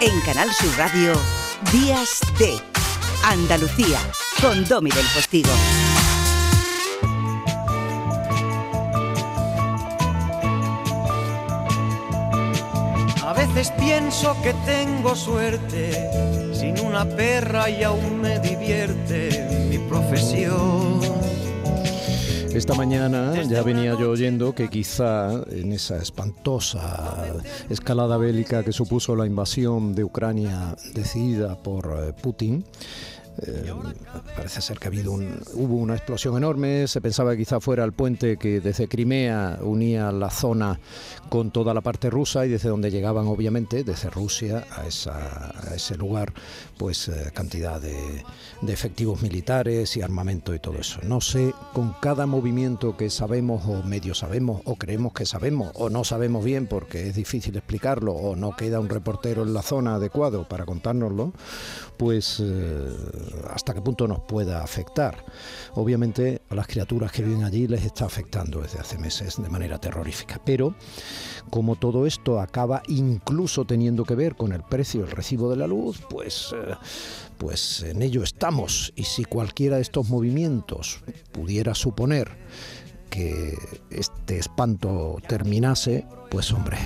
En Canal Sur Radio, Días de Andalucía, con Domi del Postigo. A veces pienso que tengo suerte, sin una perra y aún me divierte mi profesión. Esta mañana ya venía yo oyendo que quizá en esa espantosa escalada bélica que supuso la invasión de Ucrania decidida por eh, Putin, eh, parece ser que ha habido un, hubo una explosión enorme. Se pensaba que quizá fuera el puente que desde Crimea unía la zona con toda la parte rusa y desde donde llegaban, obviamente, desde Rusia a, ese lugar, pues eh, cantidad de, de, efectivos militares y armamento y todo eso. No sé, con cada movimiento que sabemos o medio sabemos o creemos que sabemos o no sabemos bien porque es difícil explicarlo o no queda un reportero en la zona adecuado para contárnoslo, pues eh, hasta qué punto nos pueda afectar. Obviamente a las criaturas que viven allí les está afectando desde hace meses de manera terrorífica, pero como todo esto acaba incluso teniendo que ver con el precio del recibo de la luz, pues, eh, pues en ello estamos. Y si cualquiera de estos movimientos pudiera suponer que este espanto terminase, pues hombre,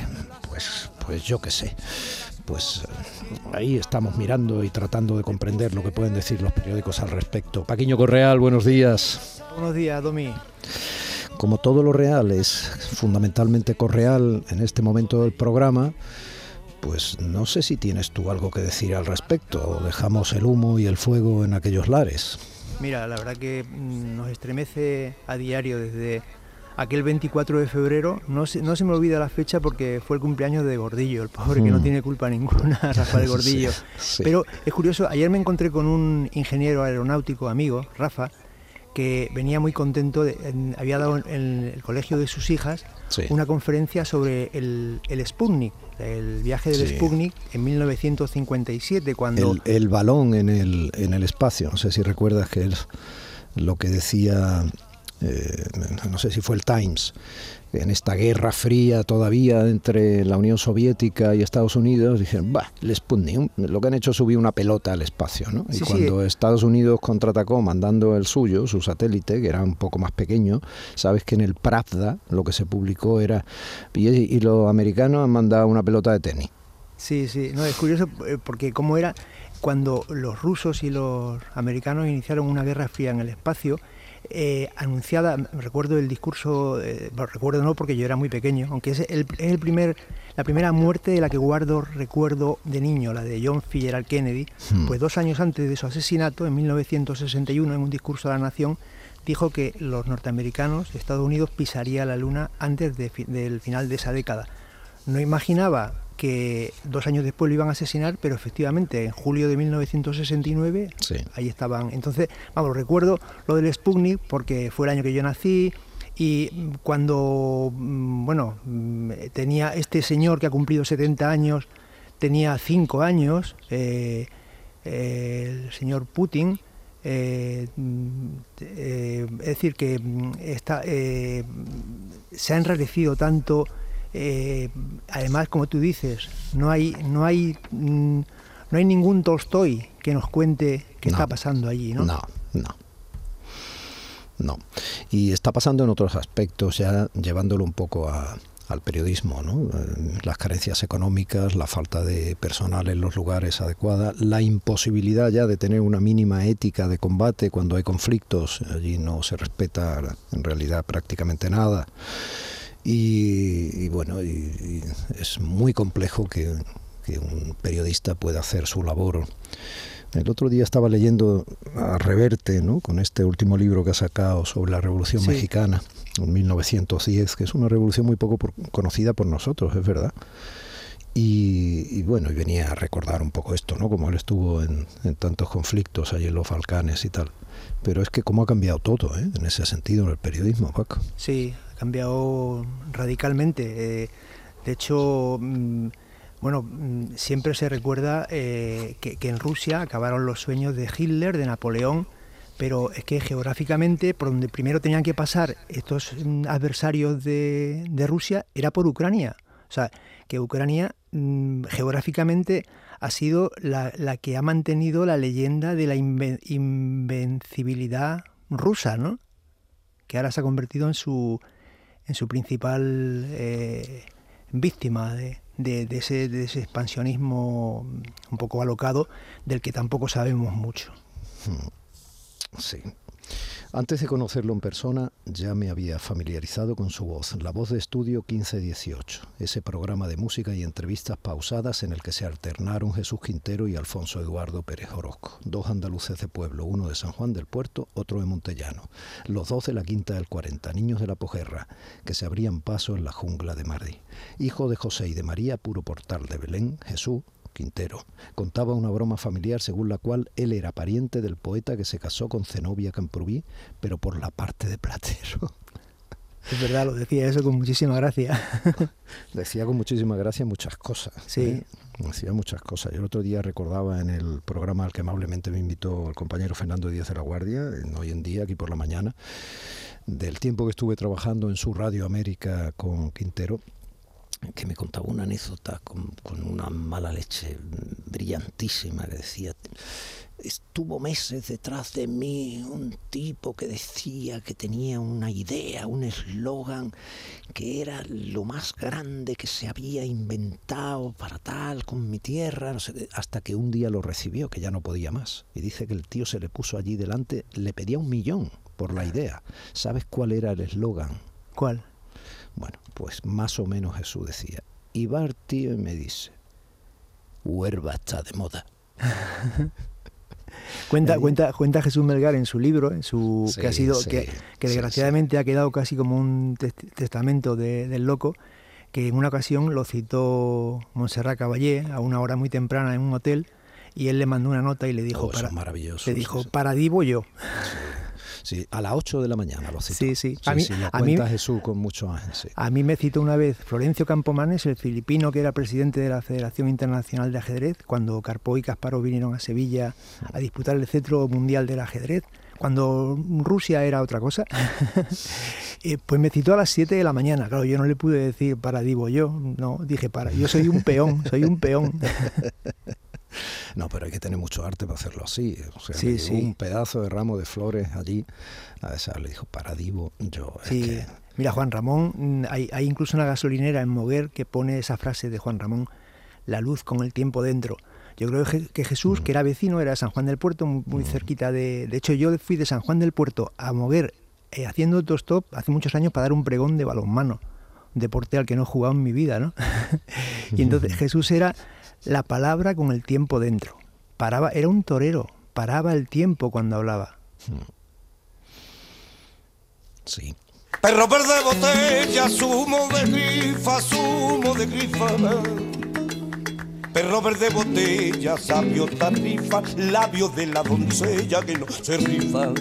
pues, pues yo qué sé pues ahí estamos mirando y tratando de comprender lo que pueden decir los periódicos al respecto. Paquiño Correal, buenos días. Buenos días, Domi. Como todo lo real es fundamentalmente correal en este momento del programa, pues no sé si tienes tú algo que decir al respecto o dejamos el humo y el fuego en aquellos lares. Mira, la verdad que mm, nos estremece a diario desde aquel 24 de febrero, no se, no se me olvida la fecha porque fue el cumpleaños de Gordillo, el pobre que no mm. tiene culpa ninguna, Rafael Gordillo. Pero es curioso, ayer me encontré con un ingeniero aeronáutico amigo, Rafa, que venía muy contento, había dado en el colegio de sus hijas una conferencia sobre el, el Sputnik, el viaje del Sputnik en 1957, cuando... El, el, balón en el, en el espacio, no sé si recuerdas que es lo que decía eh, no sé si fue el Times, en esta guerra fría todavía entre la Unión Soviética y Estados Unidos, dijeron, bah, el Sputnik, lo que han hecho es subir una pelota al espacio, ¿no? y cuando Estados Unidos contraatacó mandando el suyo, su satélite, que era un poco más pequeño, sabes que en el Pravda lo que se publicó era, y, los americanos han mandado una pelota de tenis. Sí, sí, no, es curioso eh, porque cómo era cuando los rusos y los americanos iniciaron una guerra fría en el espacio, eh, anunciada, recuerdo el discurso, eh, recuerdo no porque yo era muy pequeño, aunque es, el, es el primer, la primera muerte de la que guardo recuerdo de niño, la de John Fitzgerald Kennedy, hmm. pues dos años antes de su asesinato, en 1961, en un discurso a la nación, dijo que los norteamericanos, Estados Unidos, pisaría la luna antes del final de esa década. No imaginaba que dos años después lo iban a asesinar, pero efectivamente en julio de 1969 ahí estaban. Entonces, vamos, recuerdo lo del Sputnik porque fue el año que yo nací y cuando, mm, bueno, mm, tenía este señor que ha cumplido 70 años, tenía 5 años, eh, eh, el señor Putin, eh, mm, es decir, que está, se ha enrarecido tanto eh, además, como tú dices, no hay, no hay, mm, no hay ningún Tolstoy que nos cuente qué está pasando allí, ¿no? No, no. No. Y está pasando en otros aspectos, ya llevándolo un poco al periodismo, ¿no? Eh, las carencias económicas, la falta de personal en los lugares adecuados, la imposibilidad ya de tener una mínima ética de combate cuando hay conflictos, allí no se respeta en realidad prácticamente nada. Y, bueno, y, es muy complejo que, un periodista pueda hacer su labor. El otro día estaba leyendo a Reverte, ¿no? con este último libro que ha sacado sobre la Revolución Mexicana, en 1910, que es una revolución muy poco conocida por nosotros, es verdad. Y, bueno, y venía a recordar un poco esto, ¿no? Como él estuvo en, tantos conflictos allí en los Balcanes y tal. Pero es que cómo ha cambiado todo, ¿eh? En ese sentido, en el periodismo, Paco. Sí, cambiado radicalmente. Eh, de hecho, mm, bueno, mm, siempre se recuerda eh, que, en Rusia acabaron los sueños de Hitler, de Napoleón, pero es que geográficamente, por donde primero tenían que pasar estos mm, adversarios de, Rusia, era por Ucrania. O sea, que Ucrania mm, geográficamente ha sido la, que ha mantenido la leyenda de la invencibilidad rusa, ¿no? Que ahora se ha convertido en su, en su principal eh, víctima de, ese, de ese expansionismo un poco alocado del que tampoco sabemos mucho. Hmm. Sí. Antes de conocerlo en persona, ya me había familiarizado con su voz, la voz de estudio 1518, ese programa de música y entrevistas pausadas en el que se alternaron Jesús Quintero y Alfonso Eduardo Pérez Orozco, dos andaluces de pueblo, uno de San Juan del Puerto, otro de Montellano, los dos de la Quinta del 40, niños de la Pojerra, que se abrían paso en la jungla de Mardi. Hijo de José y de María, puro portal de Belén, Jesús, Quintero. Contaba una broma familiar según la cual él era pariente del poeta que se casó con Zenobia Camprubí, pero por la parte de Platero. Es verdad, lo decía eso con muchísima gracia. decía con muchísima gracia muchas cosas. Sí. ¿eh? Decía muchas cosas. Yo el otro día recordaba en el programa al que amablemente me invitó el compañero Fernando Díaz de la Guardia, hoy en día, aquí por la mañana, del tiempo que estuve trabajando en su Radio América con Quintero, que me contaba una anécdota con, una mala leche brillantísima que decía, estuvo meses detrás de mí un tipo que decía que tenía una idea, un eslogan que era lo más grande que se había inventado para tal con mi tierra, hasta que un día lo recibió, que ya no podía más. Y dice que el tío se le puso allí delante, le pedía un millón por la idea. ¿Sabes cuál era el eslogan? ¿Cuál? Bueno, pues más o menos Jesús decía. Y va el tío y me dice, huerva está de moda. cuenta, cuenta, cuenta Jesús Melgar en su libro, en su que ha sido, que, desgraciadamente ha quedado casi como un testamento del loco, que en una ocasión lo citó Montserrat Caballé a una hora muy temprana en un hotel y él le mandó una nota y le dijo, oh, para, le dijo, para divo yo. Sí, a las 8 de la mañana lo citó. Sí, sí. a mí, a mí, Jesús con mucho ángel. A mí me citó una vez Florencio Campomanes, el filipino que era presidente de la Federación Internacional de Ajedrez, cuando Carpo y Kasparov vinieron a Sevilla a disputar el cetro mundial del ajedrez cuando Rusia era otra cosa, eh, pues me citó a las 7 de la mañana. Claro, yo no le pude decir para divo yo, no, dije para, yo soy un peón, soy un peón. No, pero hay que tener mucho arte para hacerlo así. O sea, un pedazo de ramo de flores allí. A esa le dijo, para Divo, yo. Sí. Mira, Juan Ramón, mm, hay, incluso una gasolinera en Moguer que pone esa frase de Juan Ramón, la luz con el tiempo dentro. Yo creo que Jesús, mm. que era vecino, era de San Juan del Puerto, muy, mm. cerquita de... De hecho, yo fui de San Juan del Puerto a Moguer eh, haciendo autostop hace muchos años para dar un pregón de balonmano, deporte al que no he jugado en mi vida, ¿no? y entonces Jesús era la palabra con el tiempo dentro. Paraba, era un torero, paraba el tiempo cuando hablaba. Sí. Perro verde botella, sumo de grifa, sumo de grifa. Perro verde botella, sabio tarifa, labio de la doncella que no se rifa.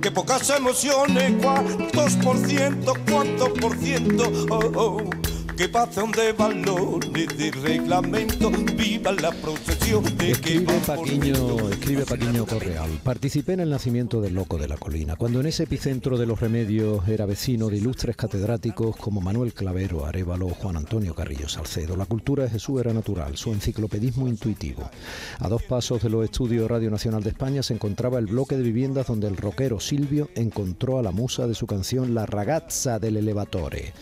Que pocas emociones, cuántos por ciento, cuántos por ciento. Oh, oh que pasan de valores de reglamento, viva la procesión de escribe Paquiño, escribe Paquiño Correal. Participé en el nacimiento del Loco de la Colina, cuando en ese epicentro de los remedios era vecino de ilustres catedráticos como Manuel Clavero, Arevalo, Juan Antonio Carrillo Salcedo. La cultura de Jesús era natural, su enciclopedismo intuitivo. A dos pasos de los estudios Radio Nacional de España se encontraba el bloque de viviendas donde el rockero Silvio encontró a la musa de su canción La ragazza del elevatore.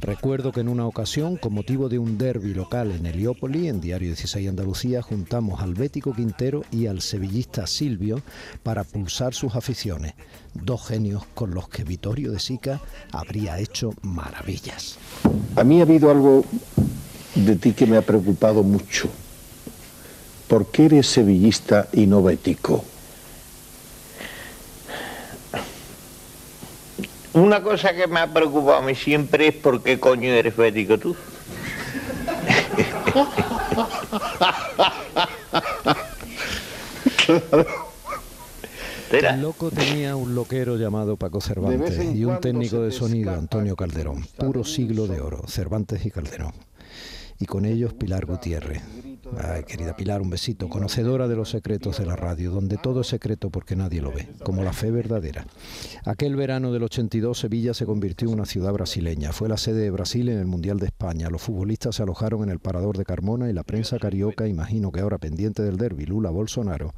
Recuerdo que en una ocasión, con motivo de un derby local en Heliópolis, en Diario 16 Andalucía, juntamos al Bético Quintero y al sevillista Silvio para pulsar sus aficiones, dos genios con los que Vittorio de Sica habría hecho maravillas. A mí ha habido algo de ti que me ha preocupado mucho. ¿Por qué eres sevillista y no bético? Una cosa que me ha preocupado a mí siempre es por qué coño eres bético tú. El loco tenía un loquero llamado Paco Cervantes y un técnico de sonido, Antonio Calderón. Puro siglo de oro, Cervantes y Calderón. Y con ellos Pilar Gutiérrez. Ay, querida Pilar, un besito. Conocedora de los secretos de la radio, donde todo es secreto porque nadie lo ve, como la fe verdadera. Aquel verano del 82, Sevilla se convirtió en una ciudad brasileña. Fue la sede de Brasil en el Mundial de España. Los futbolistas se alojaron en el parador de Carmona y la prensa carioca, imagino que ahora pendiente del derby, Lula Bolsonaro,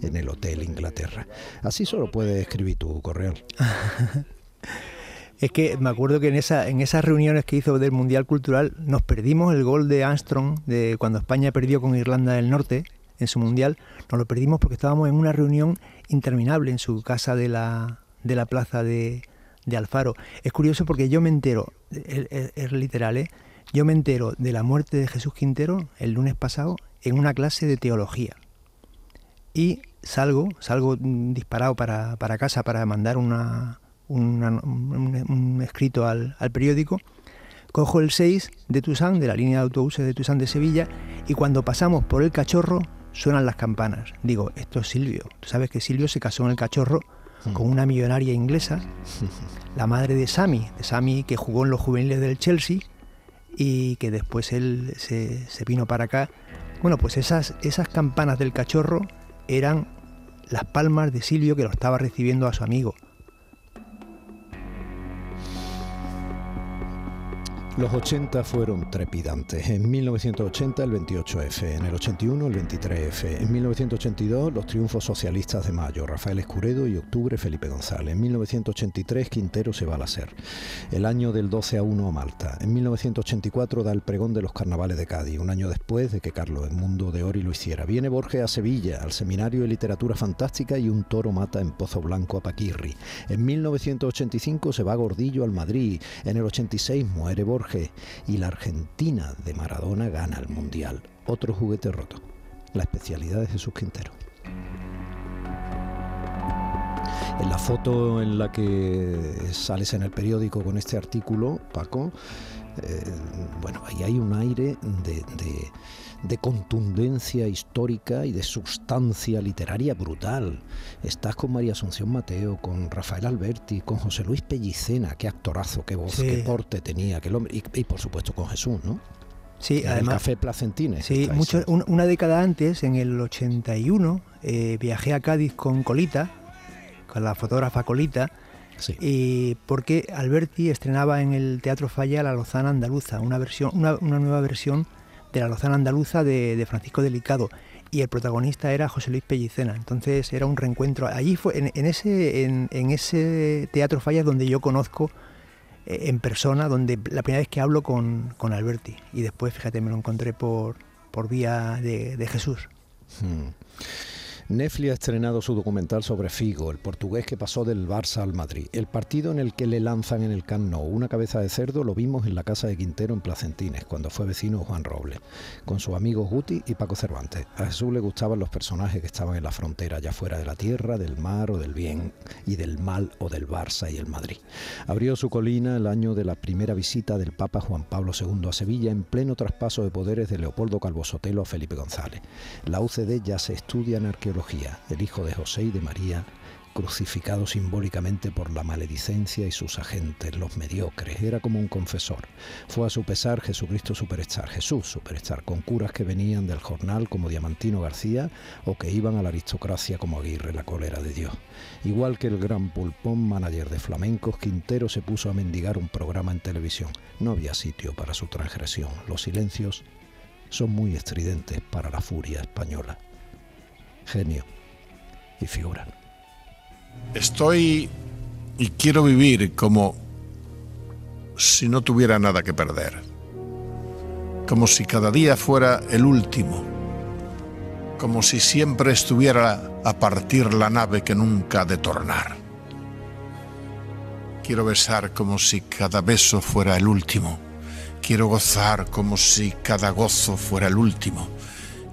en el Hotel Inglaterra. Así solo puedes escribir tu Correal. Es que me acuerdo que en, esa, en esas reuniones que hizo del Mundial Cultural nos perdimos el gol de Armstrong de cuando España perdió con Irlanda del Norte en su Mundial. Nos lo perdimos porque estábamos en una reunión interminable en su casa de la, de la plaza de, de Alfaro. Es curioso porque yo me entero, es, literal, ¿eh? yo me entero de la muerte de Jesús Quintero el lunes pasado en una clase de teología. Y salgo, salgo disparado para, para casa para mandar una, un, escrito al, periódico, cojo el 6 de Tusán, de la línea de autobuses de Tusán de Sevilla, y cuando pasamos por el cachorro suenan las campanas. Digo, esto es Silvio. Tú sabes que Silvio se casó en el cachorro con una millonaria inglesa, la madre de Sami, de Sami que jugó en los juveniles del Chelsea y que después él se, se vino para acá. Bueno, pues esas, esas campanas del cachorro eran las palmas de Silvio que lo estaba recibiendo a su amigo. Los 80 fueron trepidantes. En 1980 el 28F, en el 81 el 23F, en 1982 los triunfos socialistas de mayo, Rafael Escuredo y octubre Felipe González. En 1983 Quintero se va a la SER. El año del 12 a 1 a Malta. En 1984 da el pregón de los carnavales de Cádiz, un año después de que Carlos Edmundo de Ori lo hiciera. Viene Borges a Sevilla, al Seminario de Literatura Fantástica y un toro mata en Pozo Blanco a Paquirri. En 1985 se va Gordillo al Madrid. En el 86 muere Borges y la Argentina de Maradona gana el Mundial. Otro juguete roto, la especialidad de Jesús Quintero. En la foto en la que sales en el periódico con este artículo, Paco, eh, bueno, ahí hay un aire de de contundencia histórica y de sustancia literaria brutal. Estás con María Asunción Mateo, con Rafael Alberti, con José Luis Pellicena, qué actorazo, qué voz, qué porte tenía, qué hombre, y, por supuesto con Jesús, ¿no? Sí, además. El café Placentines. Sí, mucho, una década antes, en el 81, eh, viajé a Cádiz con Colita, con la fotógrafa Colita. Sí. Y porque Alberti estrenaba en el Teatro Falla la Lozana Andaluza, una versión, una, una nueva versión de la Lozana Andaluza de, Francisco Delicado y el protagonista era José Luis Pellicena. Entonces era un reencuentro. Allí fue, en, ese, en, ese teatro Fallas donde yo conozco eh, en persona, donde la primera vez que hablo con, Alberti. Y después, fíjate, me lo encontré por, por vía de, Jesús. Hmm. Netflix ha estrenado su documental sobre Figo, el portugués que pasó del Barça al Madrid. El partido en el que le lanzan en el Camp una cabeza de cerdo lo vimos en la casa de Quintero en Placentines, cuando fue vecino Juan Robles, con sus amigos Guti y Paco Cervantes. A Jesús le gustaban los personajes que estaban en la frontera, ya fuera de la tierra, del mar o del bien, y del mal o del Barça y el Madrid. Abrió su colina el año de la primera visita del Papa Juan Pablo II a Sevilla en pleno traspaso de poderes de Leopoldo Calvo Sotelo a Felipe González. La UCD ya se estudia en arqueología el hijo de José y de María, crucificado simbólicamente por la maledicencia y sus agentes, los mediocres, era como un confesor. Fue a su pesar Jesucristo Superstar, Jesús Superstar, con curas que venían del jornal como Diamantino García o que iban a la aristocracia como Aguirre, la cólera de Dios. Igual que el gran pulpón manager de flamencos, Quintero se puso a mendigar un programa en televisión. No había sitio para su transgresión. Los silencios son muy estridentes para la furia española genio y figura. Estoy y quiero vivir como si no tuviera nada que perder, como si cada día fuera el último, como si siempre estuviera a partir la nave que nunca ha de tornar. Quiero besar como si cada beso fuera el último. Quiero gozar como si cada gozo fuera el último.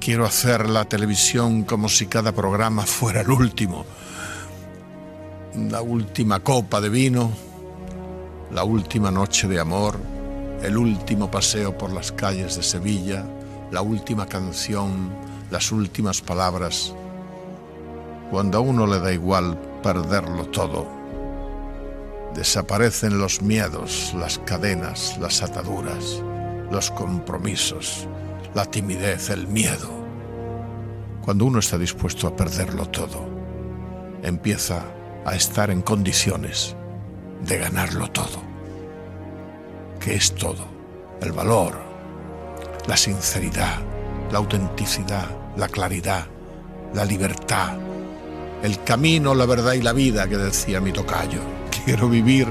Quiero hacer la televisión como si cada programa fuera el último. La última copa de vino, la última noche de amor, el último paseo por las calles de Sevilla, la última canción, las últimas palabras. Cuando a uno le da igual perderlo todo, desaparecen los miedos, las cadenas, las ataduras, los compromisos la timidez, el miedo. Cuando uno está dispuesto a perderlo todo, empieza a estar en condiciones de ganarlo todo. ¿Qué es todo? El valor, la sinceridad, la autenticidad, la claridad, la libertad, el camino, la verdad y la vida que decía mi tocayo. Quiero vivir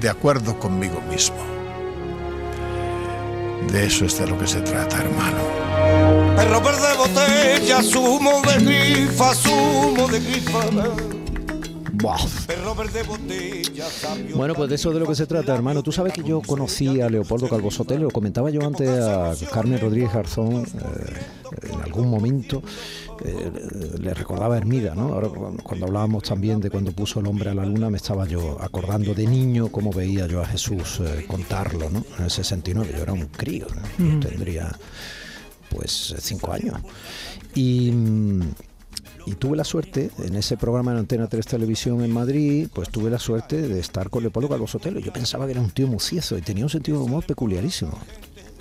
de acuerdo conmigo mismo. De eso es de lo que se trata, hermano. Perro verde botella, zumo de grifa, zumo de grifa. Bueno, pues de eso de lo que se trata, hermano. Tú sabes que yo conocí a Leopoldo Calvo Sotelo, lo comentaba yo antes a Carmen Rodríguez Garzón eh, en algún momento. eh, le recordaba a Hermida, ¿no? Ahora cuando- hablábamos también de cuando puso el hombre a la luna, me estaba yo acordando de niño cómo veía yo a Jesús eh, contarlo, ¿no? En el 69, yo era un crío, ¿no? Yo tendría pues cinco años. Y, mm, y tuve la suerte, en ese programa en Antena 3 Televisión en Madrid, pues tuve la suerte de estar con Leopoldo Calvo Sotelo. Yo pensaba que era un tío muciezo y tenía un sentido de humor peculiarísimo.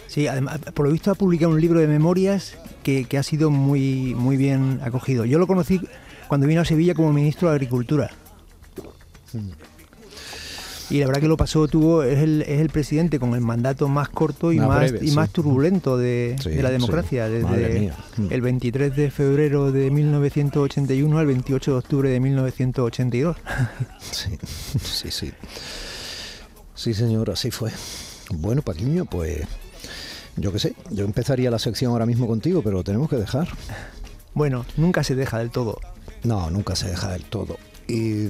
Sí, además, por lo visto ha publicado un libro de memorias que, que ha sido muy, muy bien acogido. Yo lo conocí cuando vino a Sevilla como ministro de Agricultura. Y la verdad que lo pasó, tuvo, es el, es el presidente con el mandato más corto y Más más, breve, y sí. más turbulento de, Sí, de la democracia, desde el 23 de febrero de 1981 al 28 de octubre de 1982. Sí, sí, sí. Sí, señor, así fue. Bueno, Paquiño, pues yo qué sé, yo empezaría la sección ahora mismo contigo, pero lo tenemos que dejar. Bueno, nunca se deja del todo. No, nunca se deja del todo. Y,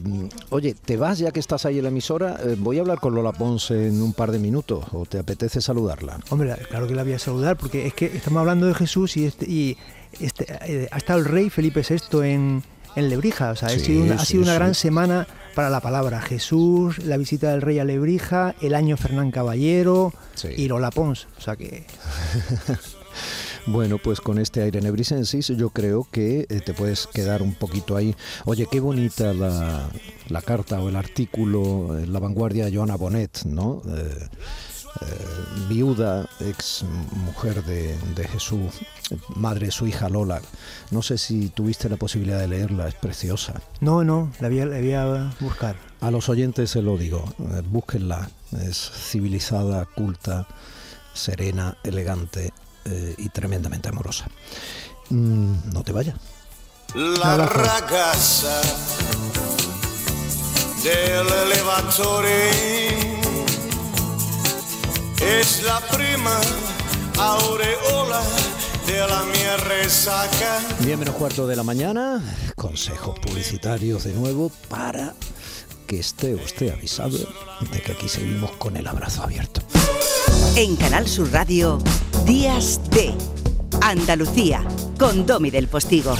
oye, ¿te vas ya que estás ahí en la emisora? Eh, voy a hablar con Lola Ponce en un par de minutos, ¿o te apetece saludarla? Hombre, claro que la voy a saludar, porque es que estamos hablando de Jesús y, este, y este, eh, ha estado el rey Felipe VI en, en Lebrija. O sea, ha sido una, ha sido una sí. gran semana para la palabra. Jesús, la visita del rey a Lebrija, el año Fernán Caballero y Lola Pons. O sea que Bueno, pues con este aire nebrisensis yo creo que eh, te puedes quedar un poquito ahí. Oye, qué bonita la, la carta o el artículo en La Vanguardia de Joana Bonet, ¿no? Eh, eh, viuda, ex mujer de, de Jesús, madre de su hija Lola. No sé si tuviste la posibilidad de leerla, es preciosa. no, no, la voy a, la voy a buscar. A los oyentes se lo digo, eh, búsquenla. Es civilizada, culta, serena, elegante eh, y tremendamente amorosa. Mm, no te vayas. La ragazza dell'elevatore es la prima aureola della mia resaca. 10 menos cuarto de la mañana, consejos publicitarios de nuevo para que esté usted avisado de que aquí seguimos con el abrazo abierto. En Canal Sur Radio, Días de Andalucía, con Domi del Postigo.